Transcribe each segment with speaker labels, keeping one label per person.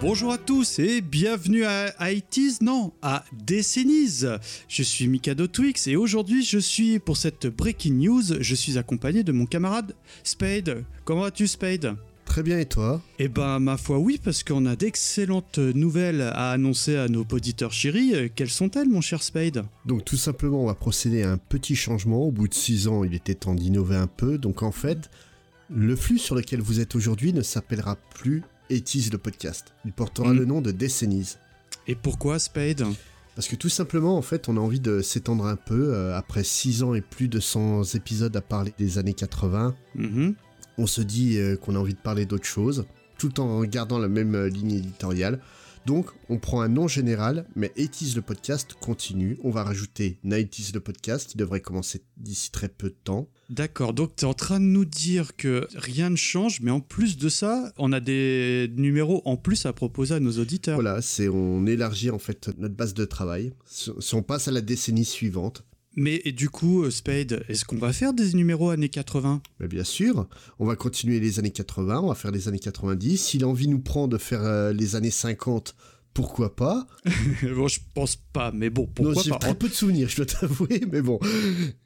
Speaker 1: Bonjour à tous et bienvenue à 80s, non, à Décennies. Je suis Mikado Twix et aujourd'hui je suis, pour cette breaking news, je suis accompagné de mon camarade Spade. Comment vas-tu Spade?
Speaker 2: Très bien et toi?
Speaker 1: Eh ben ma foi oui parce qu'on a d'excellentes nouvelles à annoncer à nos auditeurs chéris. Quelles sont-elles mon cher Spade?
Speaker 2: Donc tout simplement on va procéder à un petit changement. Au bout de 6 ans il était temps d'innover un peu. Donc en fait le flux sur lequel vous êtes aujourd'hui ne s'appellera plus Etis le podcast. Il portera
Speaker 1: Mm.
Speaker 2: le nom de Décennies.
Speaker 1: Et pourquoi Spade?
Speaker 2: Parce que tout simplement, en fait, on a envie de s'étendre un peu. euh, après 6 ans et plus de 100 épisodes à parler des années 80,
Speaker 1: Mhm.
Speaker 2: on se dit euh, qu'on a envie de parler d'autre chose, tout en gardant la même euh, ligne éditoriale. Donc, on prend un nom général, mais 80s le podcast continue. On va rajouter 90s le podcast, qui devrait commencer d'ici très peu de temps.
Speaker 1: D'accord, donc tu es en train de nous dire que rien ne change, mais en plus de ça, on a des numéros en plus à proposer à nos auditeurs.
Speaker 2: Voilà, c'est on élargit en fait notre base de travail. Si on passe à la décennie suivante,
Speaker 1: Mais et du coup, euh, Spade, est-ce qu'on va faire des numéros années 80
Speaker 2: Mais bien sûr, on va continuer les années 80, on va faire les années 90. Si l'envie nous prend de faire euh, les années 50, pourquoi pas?
Speaker 1: Bon, je pense pas, mais bon,
Speaker 2: Non,
Speaker 1: pourquoi
Speaker 2: j'ai
Speaker 1: pas
Speaker 2: très peu de souvenirs, je dois t'avouer, mais bon.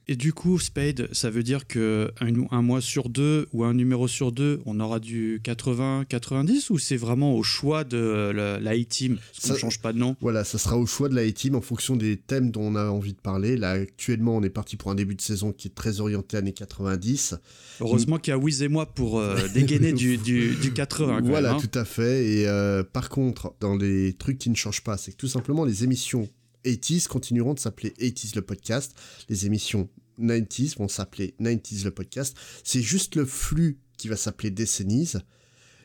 Speaker 1: Et du coup, Spade, ça veut dire que un, un mois sur deux ou un numéro sur deux, on aura du 80-90 ou c'est vraiment au choix de la, qu'on
Speaker 2: Ça-
Speaker 1: change pas de nom.
Speaker 2: Voilà, ça sera au choix de la A-Team en fonction des thèmes dont on a envie de parler. Là, actuellement, on est parti pour un début de saison qui est très orienté années 90.
Speaker 1: Heureusement qu'il y a Wiz et moi pour euh, dégainer du, du, du 80. quand
Speaker 2: voilà,
Speaker 1: même, hein.
Speaker 2: tout à fait. Et euh, par contre, dans les trucs qui ne changent pas, c'est que tout simplement les émissions 80s continueront de s'appeler 80s le podcast. Les émissions 90s vont s'appeler 90s le podcast. C'est juste le flux qui va s'appeler Décennies.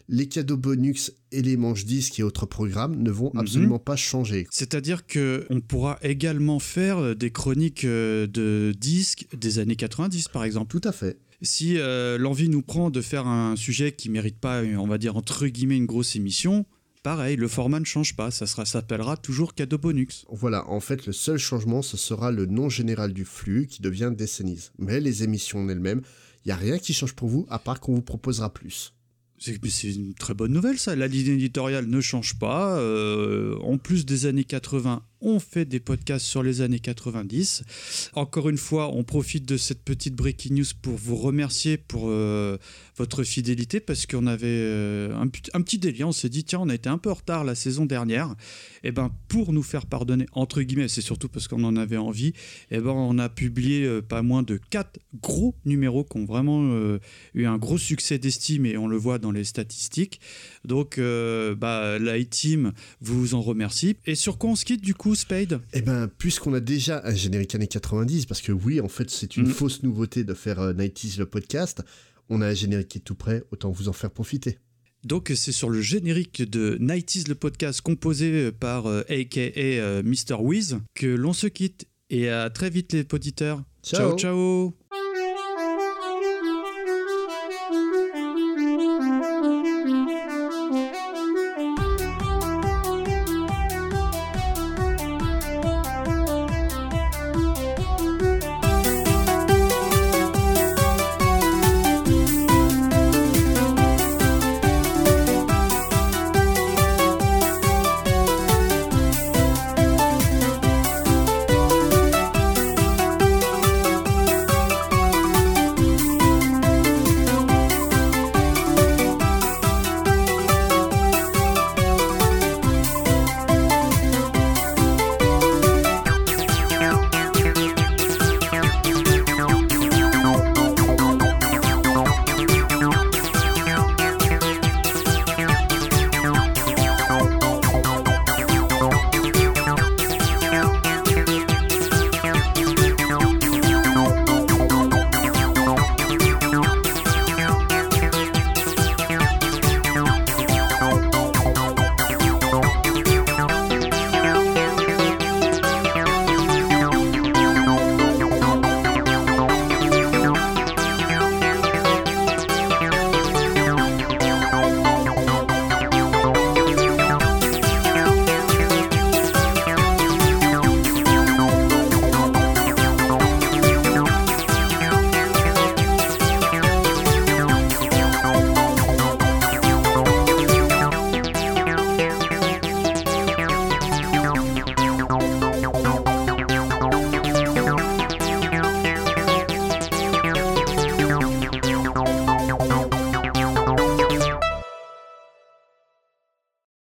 Speaker 2: Les cadeaux bonus et les manches disques et autres programmes ne vont
Speaker 1: Mhm.
Speaker 2: absolument pas changer.
Speaker 1: C'est-à-dire que on pourra également faire des chroniques euh, de disques des années 90 par exemple.
Speaker 2: Tout à fait.
Speaker 1: Si euh, l'envie nous prend de faire un sujet qui mérite pas, euh, on va dire entre guillemets, une grosse émission, pareil, le format ne change pas, ça s'appellera toujours cadeau bonus.
Speaker 2: Voilà, en fait, le seul changement, ce sera le nom général du flux qui devient Décennies. Mais les émissions en elles-mêmes, il n'y a rien qui change pour vous, à part qu'on vous proposera plus.
Speaker 1: C'est une très bonne nouvelle ça, la ligne éditoriale ne change pas. euh, en plus des années 80, on fait des podcasts sur les années 90. Encore une fois, on profite de cette petite breaking news pour vous remercier pour euh, votre fidélité parce qu'on avait euh, un, petit- délire. On s'est dit, tiens, on a été un peu en retard la saison dernière. Et ben, pour nous faire pardonner, entre guillemets, c'est surtout parce qu'on en avait envie, et ben, on a publié euh, pas moins de quatre gros numéros qui ont vraiment eu un gros succès d'estime et on le voit dans les statistiques. Donc, bah, vous en remercie. Et sur quoi on se quitte du coup, Spade
Speaker 2: Eh ben, puisqu'on a déjà un générique années 90, parce que oui, en fait, c'est une
Speaker 1: Mhm.
Speaker 2: fausse nouveauté de faire euh, 90s le podcast, on a un générique qui est tout prêt, autant vous en faire profiter.
Speaker 1: Donc c'est sur le générique de 90s le podcast composé par euh, aka euh, Mr. Wiz que l'on se quitte et à très vite les auditeurs.
Speaker 2: Ciao.
Speaker 1: ciao. ciao.